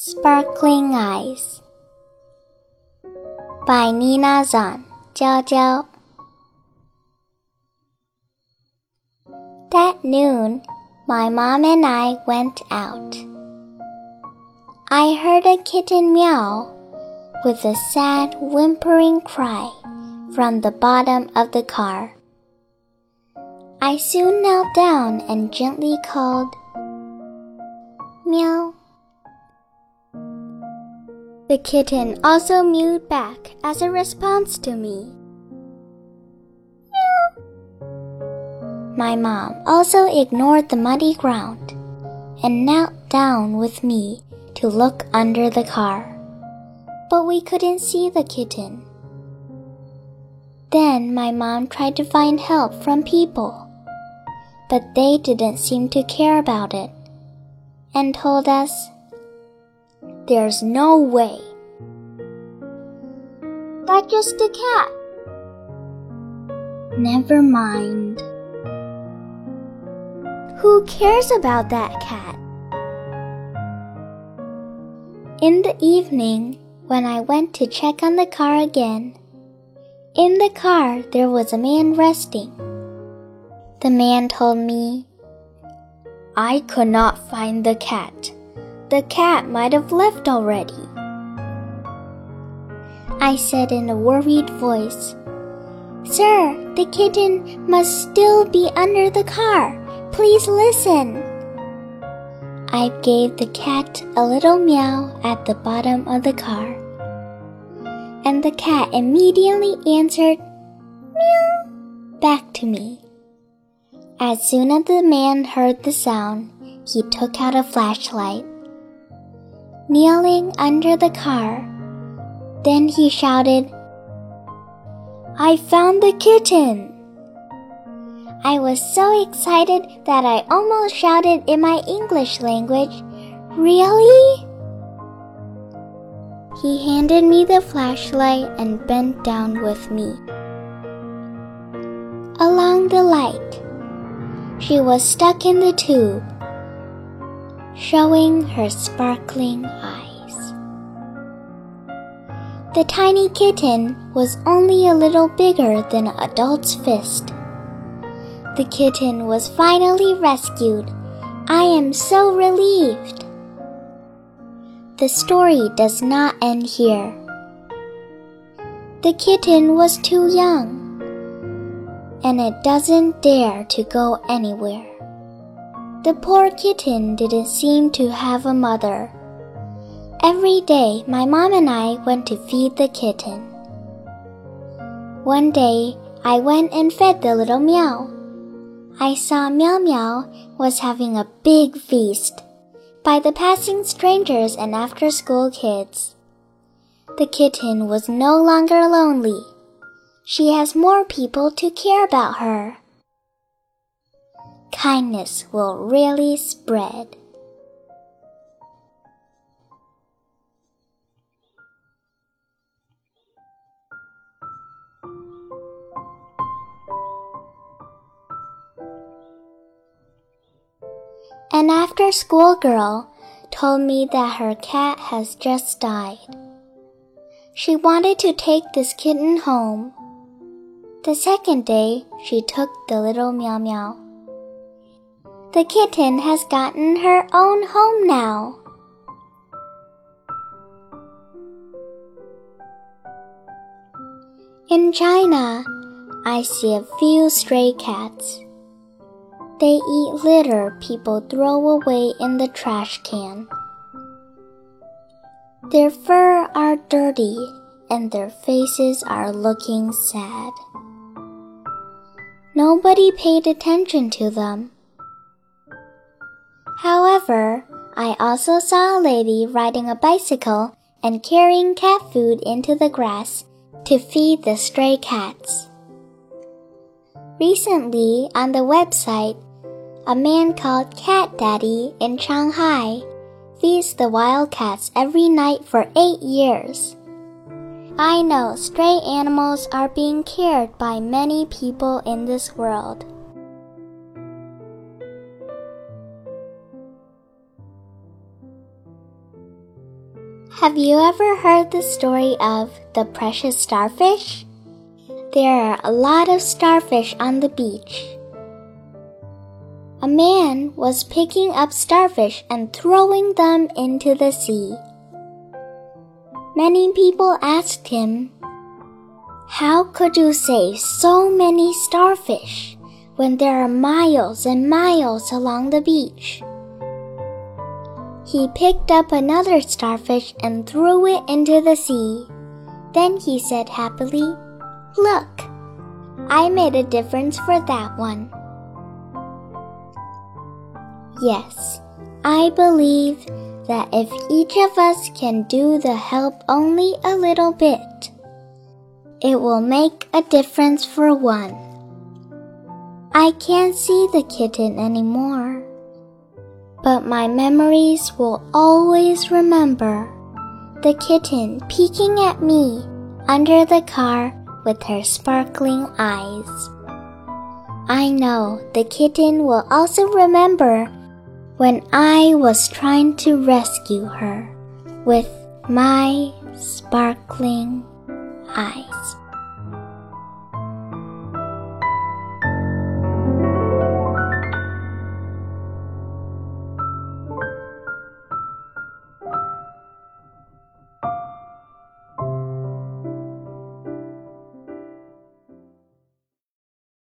Sparkling Eyes by Nina Zhan, Jiao Jiao. That noon, my mom and I went out. I heard a kitten meow with a sad whimpering cry from the bottom of the car. I soon knelt down and gently called, Meow. The kitten also mewed back as a response to me. Meow. My mom also ignored the muddy ground and knelt down with me to look under the car. But we couldn't see the kitten. Then my mom tried to find help from people but they didn't seem to care about it and told us, There's no way. That's just a cat. Never mind. Who cares about that cat? In the evening, when I went to check on the car again, in the car there was a man resting. The man told me, I could not find the cat. The cat might have left already. I said in a worried voice, Sir, the kitten must still be under the car. Please listen. I gave the cat a little meow at the bottom of the car. And the cat immediately answered, meow, back to me. As soon as the man heard the sound, he took out a flashlight. Kneeling under the car, then he shouted, I found the kitten! I was so excited that I almost shouted in my English language, Really? He handed me the flashlight and bent down with me. Along the light, she was stuck in the tube, showing her sparkling eyes. The tiny kitten was only a little bigger than an adult's fist. The kitten was finally rescued. I am so relieved. The story does not end here. The kitten was too young and it doesn't dare to go anywhere. The poor kitten didn't seem to have a mother. Every day, my mom and I went to feed the kitten. One day, I went and fed the little meow. I saw Meow Meow was having a big feast by the passing strangers and after school kids. The kitten was no longer lonely she has more people to care about her. Kindness will really spread. An after school girl told me that her cat has just died. She wanted to take this kitten home the second day, she took the little Meow Meow. The kitten has gotten her own home now. In China, I see a few stray cats. They eat litter people throw away in the trash can. Their fur are dirty and their faces are looking sad. Nobody paid attention to them. However, I also saw a lady riding a bicycle and carrying cat food into the grass to feed the stray cats. Recently, on the website, a man called Cat Daddy in Shanghai feeds the wild cats every night for eight years. I know stray animals are being cared by many people in this world. Have you ever heard the story of the precious starfish? There are a lot of starfish on the beach. A man was picking up starfish and throwing them into the sea. Many people asked him, How could you save so many starfish when there are miles and miles along the beach? He picked up another starfish and threw it into the sea. Then he said happily, Look, I made a difference for that one. Yes, I believe that if each of us can do the help only a little bit, it will make a difference for one. I can't see the kitten anymore but my memories will always remember the kitten peeking at me under the car with her sparkling eyes. I know the kitten will also remember when I was trying to rescue her with my sparkling eyes.